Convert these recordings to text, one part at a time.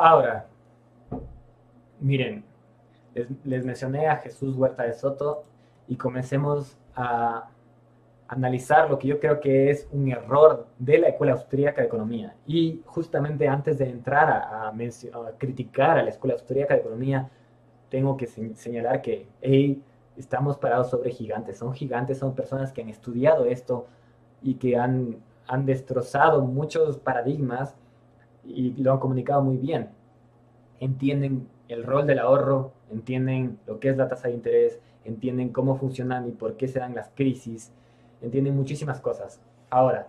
Ahora, miren, les, mencioné a Jesús Huerta de Soto y comencemos a analizar lo que yo creo que es un error de la Escuela Austríaca de Economía. Y justamente antes de entrar a, criticar a la Escuela Austríaca de Economía, tengo que señalar que estamos parados sobre gigantes. Son gigantes, son personas que han estudiado esto y que han, han destrozado muchos paradigmas y lo han comunicado muy bien. Entienden el rol del ahorro, entienden lo que es la tasa de interés, entienden cómo funcionan y por qué se dan las crisis, entienden muchísimas cosas. Ahora,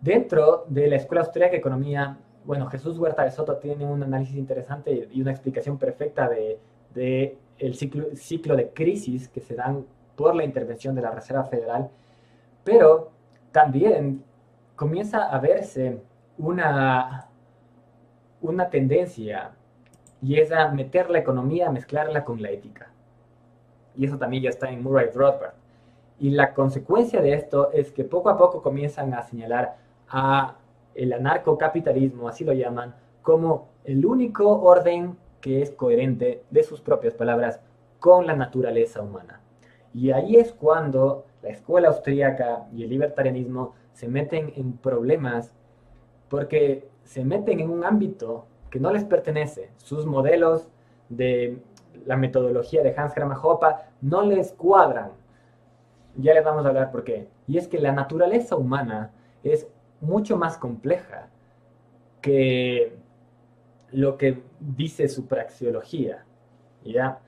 dentro de la Escuela Austríaca de Economía, bueno, Jesús Huerta de Soto tiene un análisis interesante y una explicación perfecta de, el ciclo, ciclo de crisis que se dan por la intervención de la Reserva Federal, pero también comienza a verse una, una tendencia y es a meter la economía, a mezclarla con la ética. Y eso también ya está en Murray Rothbard. Y la consecuencia de esto es que poco a poco comienzan a señalar a el anarcocapitalismo, así lo llaman, como el único orden que es coherente, de sus propias palabras, con la naturaleza humana. Y ahí es cuando la escuela austríaca y el libertarianismo se meten en problemas porque se meten en un ámbito que no les pertenece. Sus modelos de la metodología de Hans Gramajopa no les cuadran. Ya les vamos a hablar por qué. Y es que la naturaleza humana es mucho más compleja que lo que dice su praxeología. ¿ya?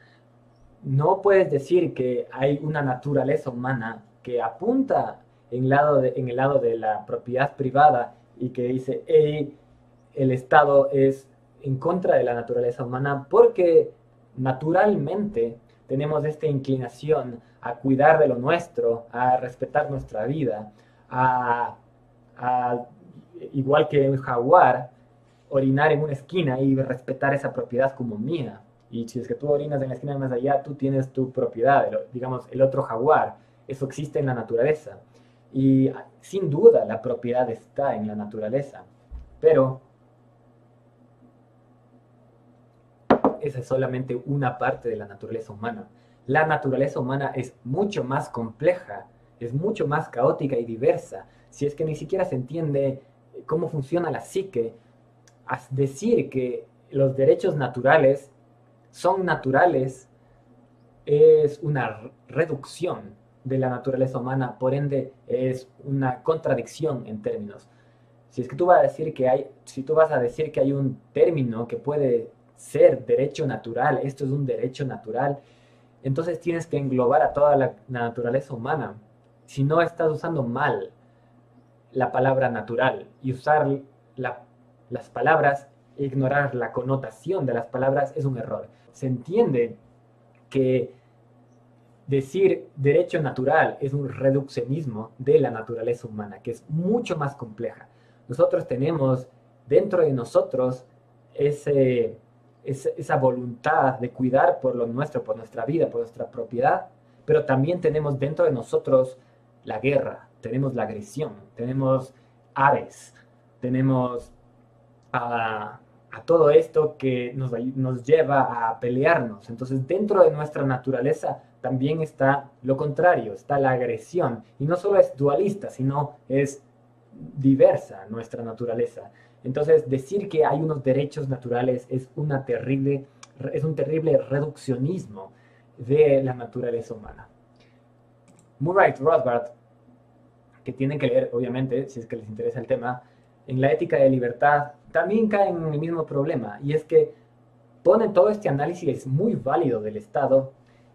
No puedes decir que hay una naturaleza humana que apunta en, lado en el lado de la propiedad privada y que dice, hey, el Estado es en contra de la naturaleza humana porque naturalmente tenemos esta inclinación a cuidar de lo nuestro, a respetar nuestra vida, a, igual que un jaguar, orinar en una esquina y respetar esa propiedad como mía. Y si es que tú orinas en la esquina más allá, tú tienes tu propiedad, digamos, el otro jaguar. Eso existe en la naturaleza. Y sin duda la propiedad está en la naturaleza. Pero esa es solamente una parte de la naturaleza humana. La naturaleza humana es mucho más compleja, es mucho más caótica y diversa. Si es que ni siquiera se entiende cómo funciona la psique, decir que los derechos naturales son naturales es una reducción de la naturaleza humana, por ende es una contradicción en términos. Si es que tú vas a decir que hay, si tú vas a decir que hay un término que puede ser derecho natural, esto es un derecho natural, entonces tienes que englobar a toda la, naturaleza humana. Si no estás usando mal la palabra natural y usar las palabras, ignorar la connotación de las palabras es un error. Se entiende que decir derecho natural es un reduccionismo de la naturaleza humana, que es mucho más compleja. Nosotros tenemos dentro de nosotros ese, esa voluntad de cuidar por lo nuestro, por nuestra vida, por nuestra propiedad, pero también tenemos dentro de nosotros la guerra, tenemos la agresión, tenemos aves, tenemos a, todo esto que nos, nos lleva a pelearnos. Entonces, dentro de nuestra naturaleza también está lo contrario, está la agresión. Y no solo es dualista, sino es diversa nuestra naturaleza. Entonces, decir que hay unos derechos naturales es, una terrible, es un terrible reduccionismo de la naturaleza humana. Murray Rothbard, que tienen que leer, obviamente, si es que les interesa el tema, en la ética de libertad, también caen en el mismo problema, y es que ponen todo este análisis muy válido del Estado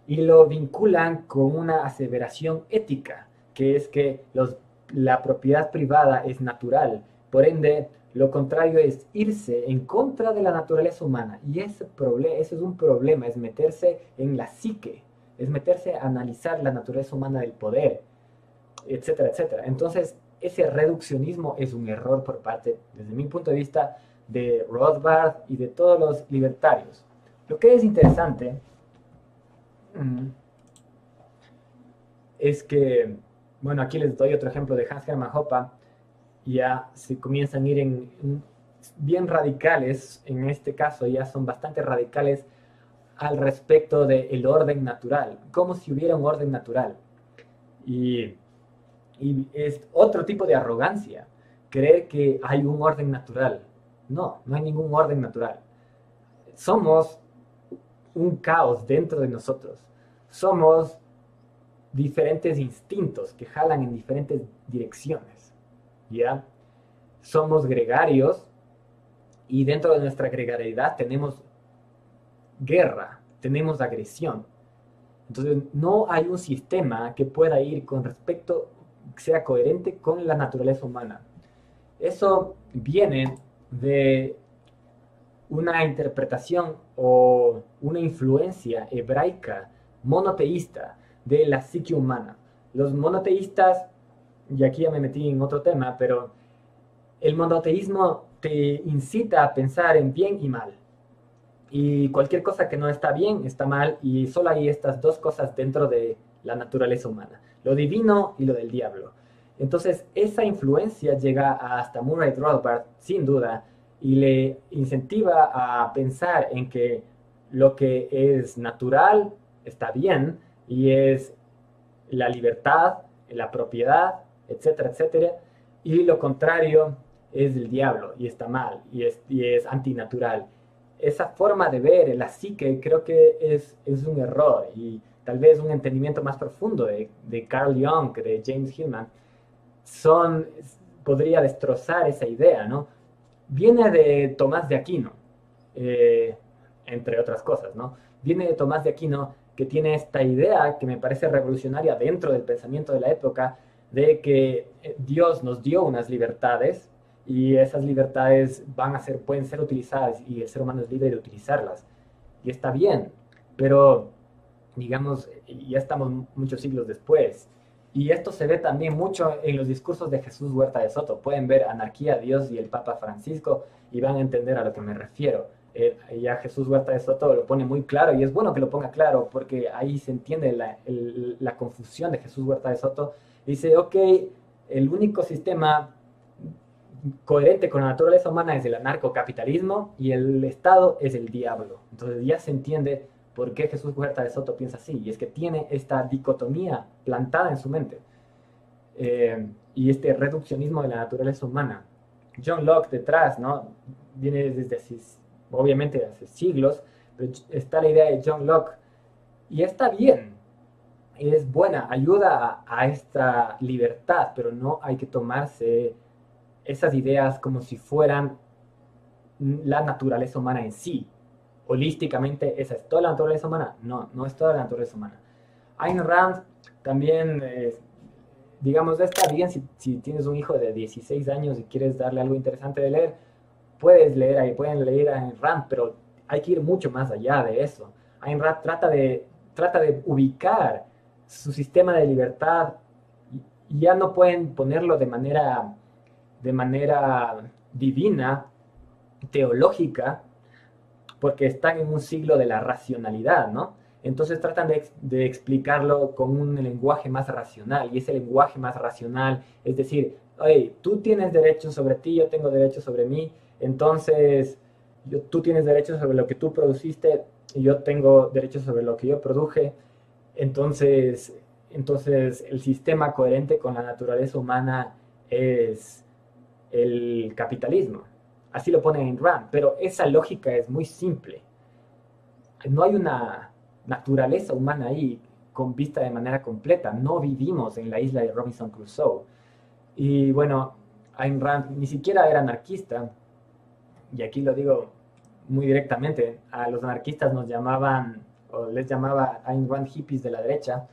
y lo vinculan con una aseveración ética, que es que los, la propiedad privada es natural, por ende lo contrario es irse en contra de la naturaleza humana. Y ese, es un problema, es meterse en la psique, es meterse a analizar la naturaleza humana del poder, etcétera, etcétera. Entonces, ese reduccionismo es un error por parte, desde mi punto de vista, de Rothbard y de todos los libertarios. Lo que es interesante mm, es que, bueno, aquí les doy otro ejemplo de Hans Hermann Hoppe, ya se comienzan a ir en, bien radicales, en este caso ya son bastante radicales al respecto del orden natural, como si hubiera un orden natural. Y, y es otro tipo de arrogancia, creer que hay un orden natural. No, no hay ningún orden natural. Somos un caos dentro de nosotros. Somos diferentes instintos que jalan en diferentes direcciones. ¿Ya? Somos gregarios y dentro de nuestra gregariedad tenemos guerra, tenemos agresión. Entonces, no hay un sistema que pueda ir con respecto, sea coherente con la naturaleza humana. Eso viene de una interpretación o una influencia hebraica monoteísta de la psique humana. Los monoteístas, y aquí ya me metí en otro tema, pero el monoteísmo te incita a pensar en bien y mal. Y cualquier cosa que no está bien está mal y solo hay estas dos cosas dentro de la naturaleza humana, lo divino y lo del diablo. Entonces, esa influencia llega hasta Murray Rothbard, sin duda, y le incentiva a pensar en que lo que es natural está bien y es la libertad, la propiedad, etcétera, etcétera, y lo contrario es el diablo y está mal y es, y es antinatural. Esa forma de ver la psique creo que es, es un error y tal vez un entendimiento más profundo de, de Carl Jung, de James Hillman, son, podría destrozar esa idea, ¿no? Viene de Tomás de Aquino, eh, entre otras cosas, ¿no? Viene de Tomás de Aquino que tiene esta idea que me parece revolucionaria dentro del pensamiento de la época, de que eh, Dios nos dio unas libertades y esas libertades van a ser, pueden ser utilizadas y el ser humano es libre de utilizarlas. Y está bien, pero digamos, ya estamos muchos siglos después. Y esto se ve también mucho en los discursos de Jesús Huerta de Soto. Pueden ver Anarquía, Dios y el Papa Francisco y van a entender a lo que me refiero. Eh, ya Jesús Huerta de Soto lo pone muy claro y es bueno que lo ponga claro porque ahí se entiende la, la confusión de Jesús Huerta de Soto. Dice, ok, el único sistema coherente con la naturaleza humana es el anarcocapitalismo y el Estado es el diablo. Entonces ya se entiende por qué Jesús Huerta de Soto piensa así, y es que tiene esta dicotomía plantada en su mente eh, y este reduccionismo de la naturaleza humana. John Locke detrás, ¿no? Viene desde, obviamente, hace siglos, pero está la idea de John Locke, y está bien, es buena, ayuda a, a esta libertad, pero no hay que tomarse esas ideas como si fueran la naturaleza humana en sí. Holísticamente, ¿esa es toda la naturaleza humana? No, no es toda la naturaleza humana. Ayn Rand también, eh, digamos, está bien si, si, tienes un hijo de 16 años y quieres darle algo interesante de leer, puedes leer ahí, pueden leer a Ayn Rand, pero hay que ir mucho más allá de eso. Ayn Rand trata de, trata de ubicar su sistema de libertad ya no pueden ponerlo de manera de manera divina, teológica, porque están en un siglo de la racionalidad, ¿no? Entonces tratan de, explicarlo con un lenguaje más racional, y ese lenguaje más racional es decir, oye, tú tienes derechos sobre ti, yo tengo derechos sobre mí, entonces tú tienes derechos sobre lo que tú produciste y yo tengo derechos sobre lo que yo produje, entonces, entonces el sistema coherente con la naturaleza humana es el capitalismo. Así lo pone en Rand, pero esa lógica es muy simple. No hay una naturaleza humana ahí con vista de manera completa. No vivimos en la isla de Robinson Crusoe. Y bueno, Ayn Rand ni siquiera era anarquista, y aquí lo digo muy directamente, a los anarquistas nos llamaban, o les llamaba Ayn Rand hippies de la derecha,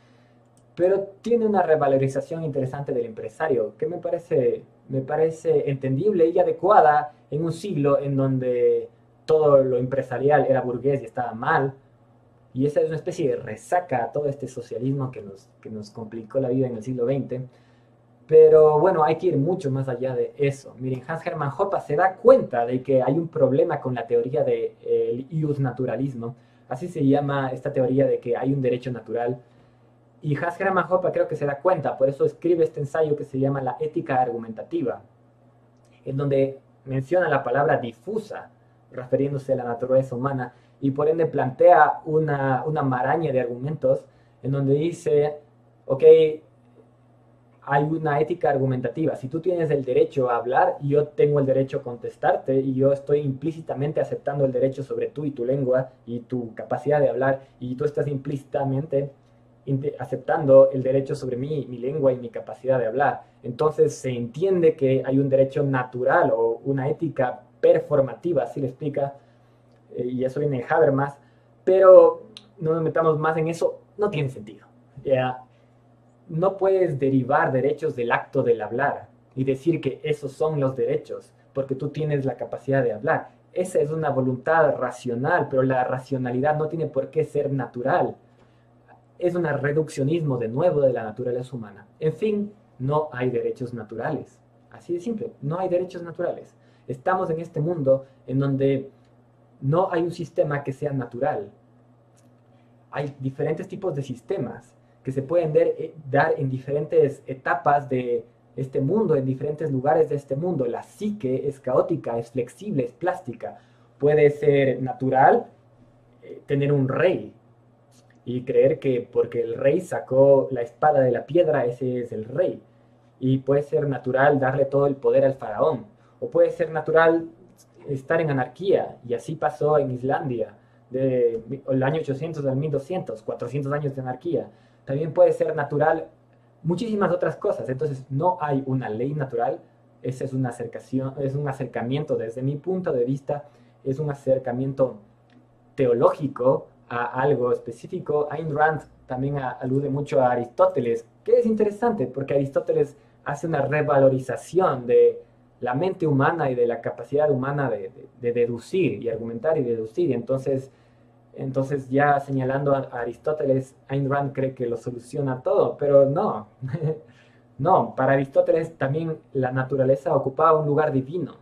pero tiene una revalorización interesante del empresario, que me parece me parece entendible y adecuada en un siglo en donde todo lo empresarial era burgués y estaba mal. Y esa es una especie de resaca a todo este socialismo que nos, que nos complicó la vida en el siglo XX. Pero bueno, hay que ir mucho más allá de eso. Miren, Hans Hermann Hoppe se da cuenta de que hay un problema con la teoría del de, ius naturalismo. Así se llama esta teoría de que hay un derecho natural. Y Hans Hermann creo que se da cuenta, por eso escribe este ensayo que se llama La ética argumentativa, en donde menciona la palabra difusa, refiriéndose a la naturaleza humana, y por ende plantea una, una maraña de argumentos en donde dice, ok, hay una ética argumentativa. Si tú tienes el derecho a hablar y yo tengo el derecho a contestarte y yo estoy implícitamente aceptando el derecho sobre tú y tu lengua y tu capacidad de hablar y tú estás implícitamente aceptando el derecho sobre mí, mi lengua y mi capacidad de hablar. Entonces se entiende que hay un derecho natural o una ética performativa, así le explica, eh, y eso viene de Habermas, pero no nos metamos más en eso, no tiene sentido. ¿ya? No puedes derivar derechos del acto del hablar y decir que esos son los derechos, porque tú tienes la capacidad de hablar. Esa es una voluntad racional, pero la racionalidad no tiene por qué ser natural. Es un reduccionismo de nuevo de la naturaleza humana. En fin, no hay derechos naturales. Así de simple, no hay derechos naturales. Estamos en este mundo en donde no hay un sistema que sea natural. Hay diferentes tipos de sistemas que se pueden eh, dar en diferentes etapas de este mundo, en diferentes lugares de este mundo. La psique es caótica, es flexible, es plástica. Puede ser natural eh, tener un rey y creer que porque el rey sacó la espada de la piedra, ese es el rey. Y puede ser natural darle todo el poder al faraón. O puede ser natural estar en anarquía, y así pasó en Islandia, del año 800 al 1200, 400 años de anarquía también puede ser natural muchísimas otras cosas. Entonces, no hay una ley natural, ese es una acercación, es un acercamiento desde mi punto de vista, es un acercamiento teológico a algo específico. Ayn Rand también alude mucho a Aristóteles, que es interesante porque Aristóteles hace una revalorización de la mente humana y de la capacidad humana de, de deducir y argumentar y deducir. Y entonces, entonces ya señalando a Aristóteles, Ayn Rand cree que lo soluciona todo, pero no. no, para Aristóteles también la naturaleza ocupaba un lugar divino.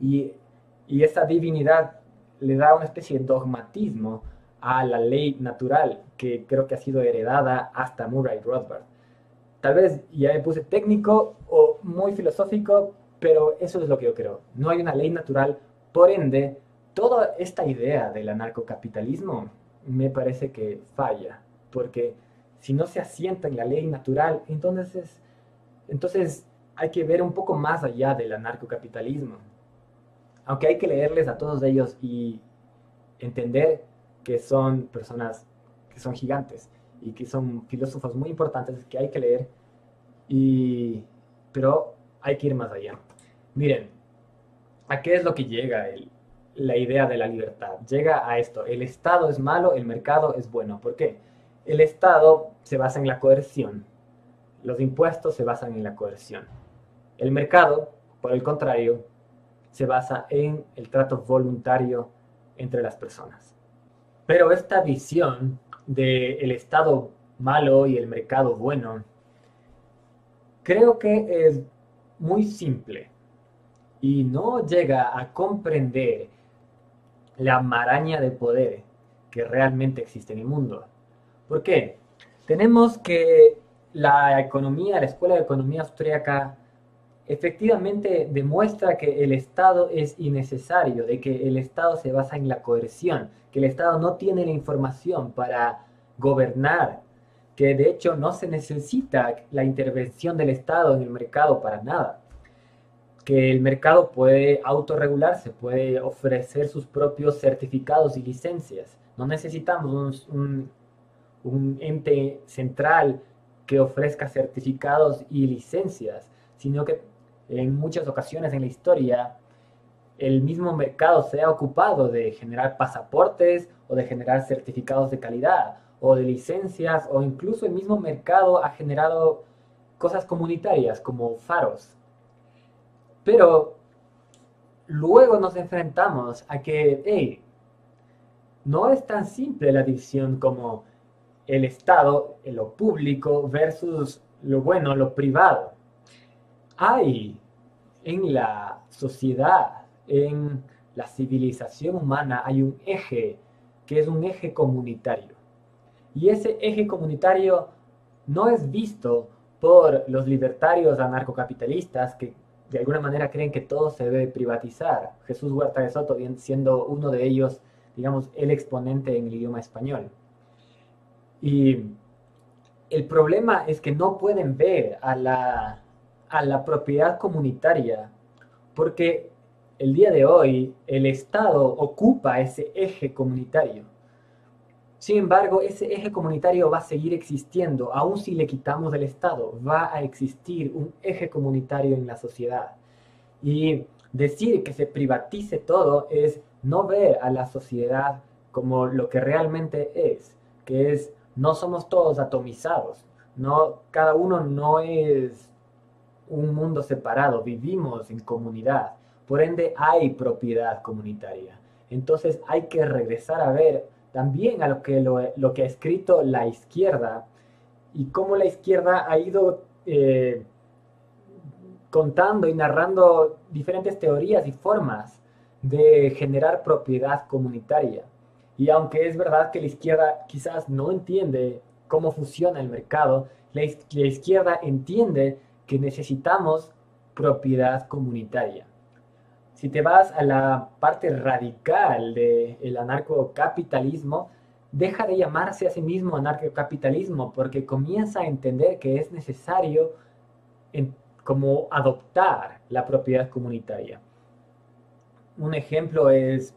Y, y esa divinidad le da una especie de dogmatismo a la ley natural que creo que ha sido heredada hasta Murray Rothbard. Tal vez ya me puse técnico o muy filosófico, pero eso es lo que yo creo. No hay una ley natural, por ende, toda esta idea del anarcocapitalismo me parece que falla, porque si no se asienta en la ley natural, entonces, entonces hay que ver un poco más allá del anarcocapitalismo. Aunque hay que leerles a todos ellos y entender que son personas que son gigantes y que son filósofos muy importantes que hay que leer, y, pero hay que ir más allá. Miren, ¿a qué es lo que llega el, la idea de la libertad. Llega a esto, el Estado es malo, el mercado es bueno. ¿Por qué? El Estado se basa en la coerción, los impuestos se basan en la coerción. El mercado, por el contrario, se basa en el trato voluntario entre las personas. Pero esta visión del Estado malo y el mercado bueno, creo que es muy simple y no llega a comprender la maraña de poder que realmente existe en el mundo. ¿Por qué? Tenemos que la economía, la Escuela de Economía Austríaca, efectivamente demuestra que el Estado es innecesario, de que el Estado se basa en la coerción, que el Estado no tiene la información para gobernar, que de hecho no se necesita la intervención del Estado en el mercado para nada que el mercado puede autorregularse, puede ofrecer sus propios certificados y licencias. No necesitamos un, un, ente central que ofrezca certificados y licencias, sino que en muchas ocasiones en la historia el mismo mercado se ha ocupado de generar pasaportes o de generar certificados de calidad o de licencias o incluso el mismo mercado ha generado cosas comunitarias como faros pero luego nos enfrentamos a que, hey, no es tan simple la división como el Estado, lo público versus lo bueno, lo privado. Hay en la sociedad, en la civilización humana, hay un eje que es un eje comunitario. Y ese eje comunitario no es visto por los libertarios anarcocapitalistas que de alguna manera creen que todo se debe privatizar. Jesús Huerta de Soto siendo uno de ellos, digamos, el exponente en el idioma español. Y el problema es que no pueden ver a la, a la propiedad comunitaria porque el día de hoy el Estado ocupa ese eje comunitario. Sin embargo, ese eje comunitario va a seguir existiendo, aun si le quitamos el Estado, va a existir un eje comunitario en la sociedad. Y decir que se privatice todo es no ver a la sociedad como lo que realmente es, que es no somos todos atomizados, no cada uno no es un mundo separado, vivimos en comunidad, por ende hay propiedad comunitaria. Entonces hay que regresar a ver también a lo que, lo, que ha escrito la izquierda y cómo la izquierda ha ido eh, contando y narrando diferentes teorías y formas de generar propiedad comunitaria. Y aunque es verdad que la izquierda quizás no entiende cómo funciona el mercado, la, izquierda entiende que necesitamos propiedad comunitaria. Si te vas a la parte radical del anarcocapitalismo, deja de llamarse a sí mismo anarcocapitalismo porque comienza a entender que es necesario como adoptar la propiedad comunitaria. Un ejemplo es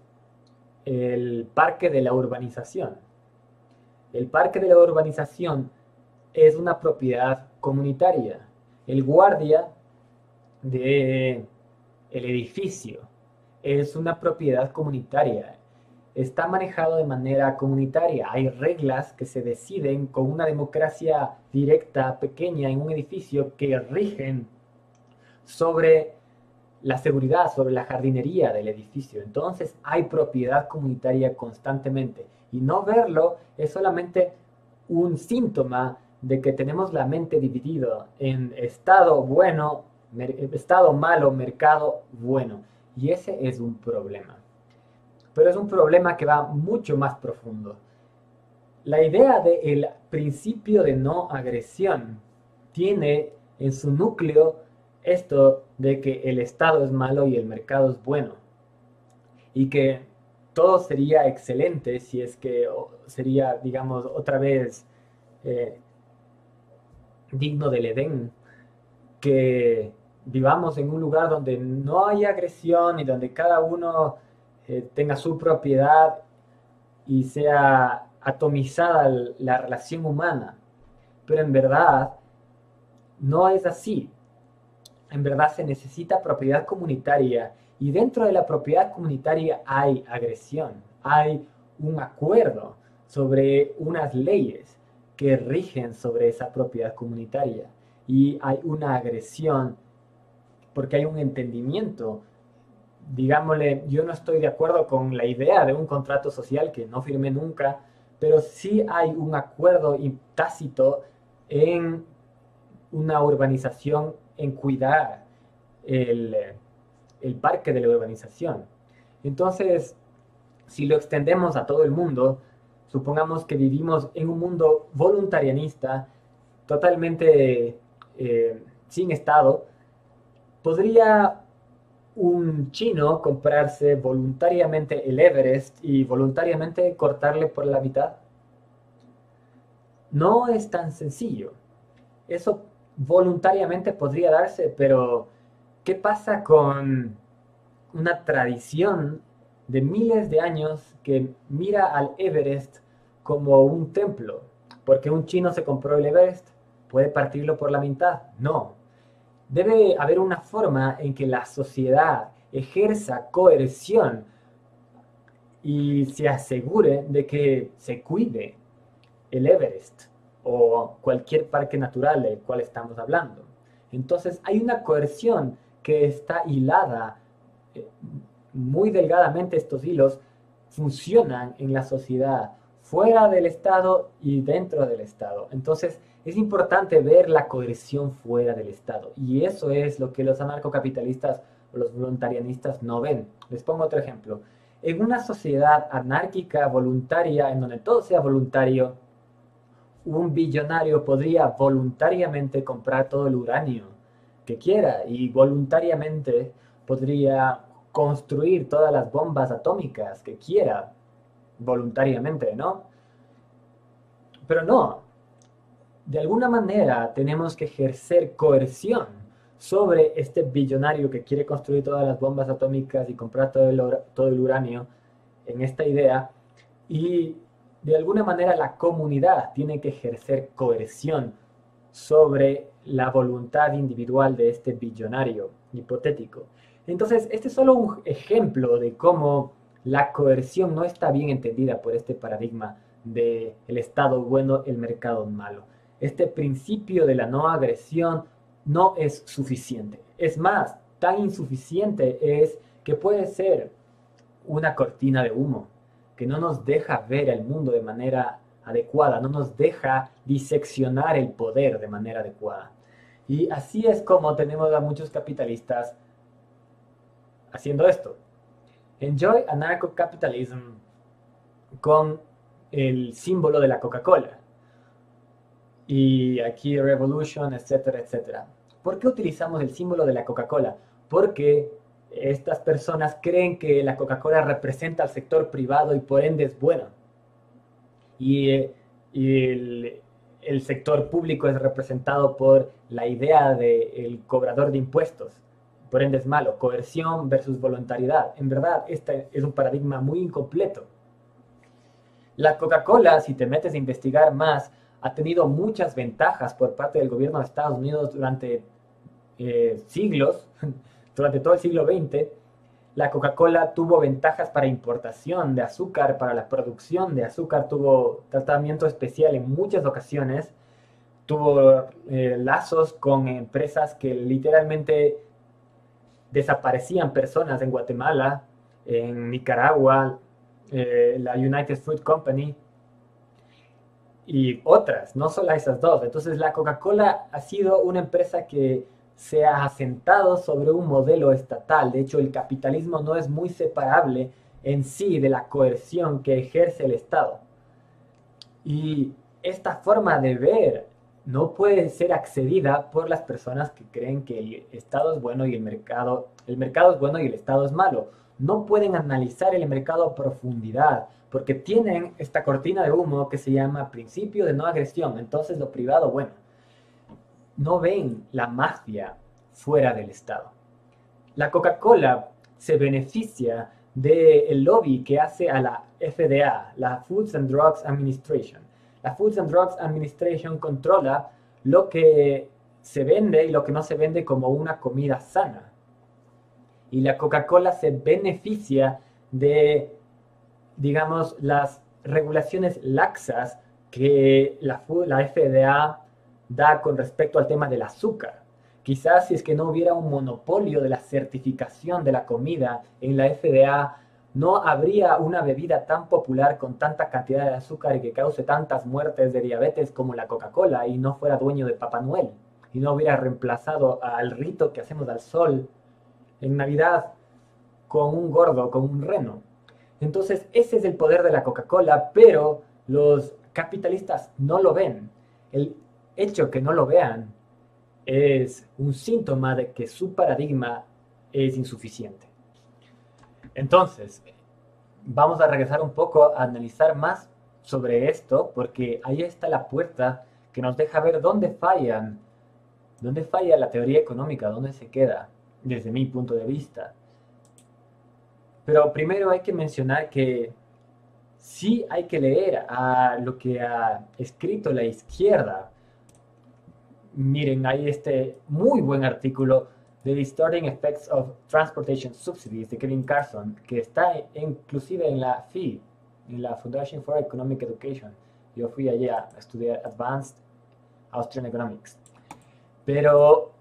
el parque de la urbanización. El parque de la urbanización es una propiedad comunitaria. El guardia de el edificio es una propiedad comunitaria. Está manejado de manera comunitaria. Hay reglas que se deciden con una democracia directa, pequeña, en un edificio que rigen sobre la seguridad, sobre la jardinería del edificio. Entonces hay propiedad comunitaria constantemente. Y no verlo es solamente un síntoma de que tenemos la mente dividida en estado bueno estado malo, mercado bueno. Y ese es un problema. Pero es un problema que va mucho más profundo. La idea del principio de no agresión tiene en su núcleo esto de que el Estado es malo y el mercado es bueno. Y que todo sería excelente si es que sería, digamos, otra vez eh, digno del Edén, que vivamos en un lugar donde no hay agresión y donde cada uno eh, tenga su propiedad y sea atomizada la relación humana. Pero en verdad no es así. En verdad se necesita propiedad comunitaria y dentro de la propiedad comunitaria hay agresión, hay un acuerdo sobre unas leyes que rigen sobre esa propiedad comunitaria y hay una agresión porque hay un entendimiento. Digámosle, yo no estoy de acuerdo con la idea de un contrato social que no firmé nunca, pero sí hay un acuerdo tácito en una urbanización, en cuidar el, el parque de la urbanización. Entonces, si lo extendemos a todo el mundo, supongamos que vivimos en un mundo voluntarianista, totalmente eh, sin Estado, ¿Podría un chino comprarse voluntariamente el Everest y voluntariamente cortarle por la mitad? No es tan sencillo. Eso voluntariamente podría darse, pero ¿qué pasa con una tradición de miles de años que mira al Everest como un templo? Porque un chino se compró el Everest, puede partirlo por la mitad. No, Debe haber una forma en que la sociedad ejerza coerción y se asegure de que se cuide el Everest o cualquier parque natural del cual estamos hablando. Entonces hay una coerción que está hilada eh, muy delgadamente estos hilos funcionan en la sociedad, fuera del Estado y dentro del Estado. Entonces, es importante ver la coerción fuera del Estado. Y eso es lo que los anarcocapitalistas o los voluntarianistas no ven. Les pongo otro ejemplo. En una sociedad anárquica, voluntaria, en donde todo sea voluntario, un billonario podría voluntariamente comprar todo el uranio que quiera y voluntariamente podría construir todas las bombas atómicas que quiera voluntariamente, ¿no? Pero no, de alguna manera tenemos que ejercer coerción sobre este billonario que quiere construir todas las bombas atómicas y comprar todo el, uranio en esta idea. Y de alguna manera la comunidad tiene que ejercer coerción sobre la voluntad individual de este billonario hipotético. Entonces, este es solo un ejemplo de cómo la coerción no está bien entendida por este paradigma del el Estado bueno, el mercado malo. Este principio de la no agresión no es suficiente. Es más, tan insuficiente es que puede ser una cortina de humo que no nos deja ver el mundo de manera adecuada, no nos deja diseccionar el poder de manera adecuada. Y así es como tenemos a muchos capitalistas haciendo esto. Enjoy anarcho-capitalism con el símbolo de la Coca-Cola. Y aquí Revolution, etcétera, etcétera. ¿Por qué utilizamos el símbolo de la Coca-Cola? Porque estas personas creen que la Coca-Cola representa al sector privado y por ende es bueno. Y, el, el, sector público es representado por la idea del cobrador de impuestos por ende es malo. Coerción versus voluntariedad. En verdad, este es un paradigma muy incompleto. La Coca-Cola, si te metes a investigar más, ha tenido muchas ventajas por parte del gobierno de Estados Unidos durante eh, siglos, durante todo el siglo XX. La Coca-Cola tuvo ventajas para importación de azúcar, para la producción de azúcar, tuvo tratamiento especial en muchas ocasiones, tuvo eh, lazos con empresas que literalmente desaparecían personas en Guatemala, en Nicaragua, eh, la United Fruit Company y otras, no solo esas dos. Entonces la Coca-Cola ha sido una empresa que se ha asentado sobre un modelo estatal. De hecho, el capitalismo no es muy separable en sí de la coerción que ejerce el Estado. Y esta forma de ver no puede ser accedida por las personas que creen que el Estado es bueno y el mercado, el mercado es bueno y el Estado es malo. No pueden analizar el mercado a profundidad porque tienen esta cortina de humo que se llama principio de no agresión. Entonces lo privado, bueno, no ven la mafia fuera del Estado. La Coca-Cola se beneficia del lobby que hace a la FDA, la Foods and Drugs Administration la Foods and Drugs Administration controla lo que se vende y lo que no se vende como una comida sana. Y la Coca-Cola se beneficia de, digamos, las regulaciones laxas que la, la FDA da con respecto al tema del azúcar. Quizás si es que no hubiera un monopolio de la certificación de la comida en la FDA, no habría una bebida tan popular con tanta cantidad de azúcar y que cause tantas muertes de diabetes como la Coca-Cola y no fuera dueño de Papá Noel y no hubiera reemplazado al rito que hacemos al sol en Navidad con un gordo, con un reno. Entonces ese es el poder de la Coca-Cola, pero los capitalistas no lo ven. El hecho que no lo vean es un síntoma de que su paradigma es insuficiente. Entonces, vamos a regresar un poco a analizar más sobre esto, porque ahí está la puerta que nos deja ver dónde fallan, dónde falla la teoría económica, dónde se queda, desde mi punto de vista. Pero primero hay que mencionar que sí hay que leer a lo que ha escrito la izquierda. Miren, hay este muy buen artículo The Distorting Effects of Transportation Subsidies de Kevin Carson, que está inclusive en la FI, en la Foundation for Economic Education. Yo fui allá a estudiar Advanced Austrian Economics. Pero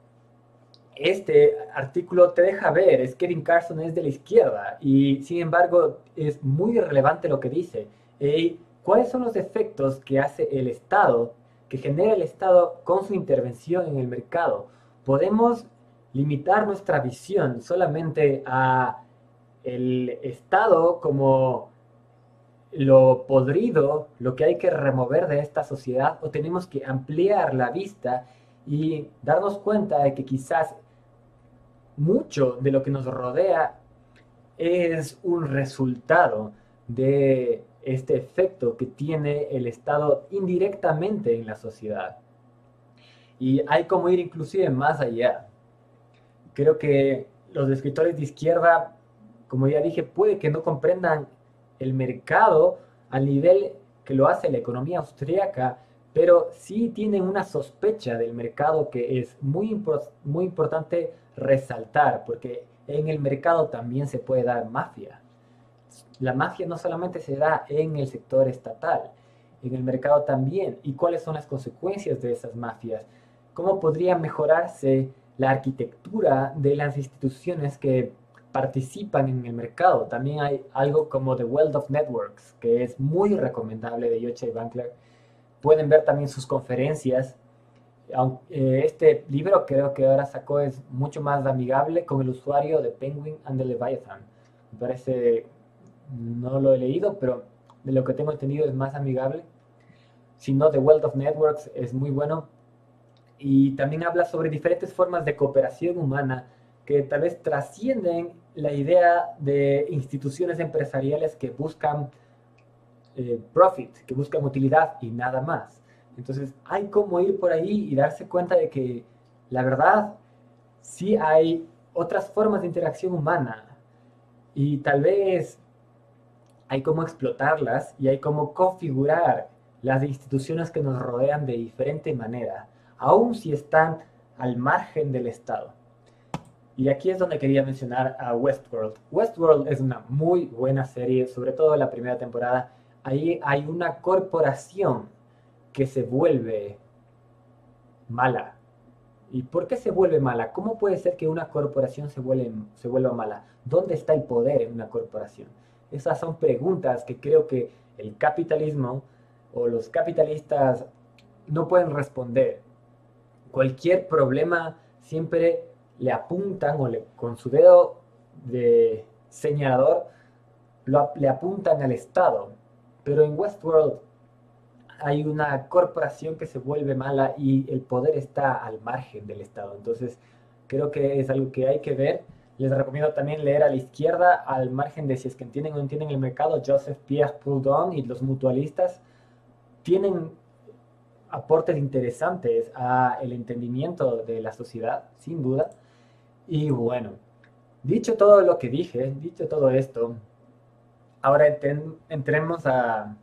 este artículo te deja ver, es Kevin Carson es de la izquierda y sin embargo es muy relevante lo que dice. Y ¿cuáles son los efectos que hace el Estado, que genera el Estado con su intervención en el mercado? Podemos limitar nuestra visión solamente a el Estado como lo podrido, lo que hay que remover de esta sociedad, o tenemos que ampliar la vista y darnos cuenta de que quizás mucho de lo que nos rodea es un resultado de este efecto que tiene el Estado indirectamente en la sociedad. Y hay como ir inclusive más allá. Creo que los escritores de izquierda, como ya dije, puede que no comprendan el mercado al nivel que lo hace la economía austríaca, pero sí tienen una sospecha del mercado que es muy, muy importante resaltar, porque en el mercado también se puede dar mafia. La mafia no solamente se da en el sector estatal, en el mercado también. ¿Y cuáles son las consecuencias de esas mafias? ¿Cómo podría mejorarse la arquitectura de las instituciones que participan en el mercado? También hay algo como The World of Networks, que es muy recomendable de Yochai Bankler. Pueden ver también sus conferencias eh, este libro creo que ahora sacó es mucho más amigable con el usuario de Penguin and the Leviathan. Me parece, no lo he leído, pero de lo que tengo entendido es más amigable. Si no, The World of Networks es muy bueno. Y también habla sobre diferentes formas de cooperación humana que tal vez trascienden la idea de instituciones empresariales que buscan eh, profit, que buscan utilidad y nada más. Entonces hay como ir por ahí y darse cuenta de que la verdad sí hay otras formas de interacción humana y tal vez hay como explotarlas y hay como configurar las instituciones que nos rodean de diferente manera, aun si están al margen del Estado. Y aquí es donde quería mencionar a Westworld. Westworld es una muy buena serie, sobre todo la primera temporada. Ahí hay una corporación que se vuelve mala. ¿Y por qué se vuelve mala? ¿Cómo puede ser que una corporación se, vuelve, se vuelva mala? ¿Dónde está el poder en una corporación? Esas son preguntas que creo que el capitalismo o los capitalistas no pueden responder. Cualquier problema siempre le apuntan o con su dedo de señalador le apuntan al Estado. Pero en Westworld hay una corporación que se vuelve mala y el poder está al margen del Estado. Entonces, creo que es algo que hay que ver. Les recomiendo también leer a la izquierda, al margen de si es que entienden o no entienden el mercado, Joseph Pierre Proudhon y los mutualistas tienen aportes interesantes a el entendimiento de la sociedad, sin duda. Y bueno, dicho todo lo que dije, dicho todo esto, ahora entremos a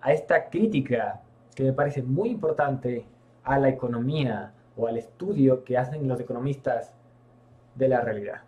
a esta crítica que me parece muy importante a la economía o al estudio que hacen los economistas de la realidad.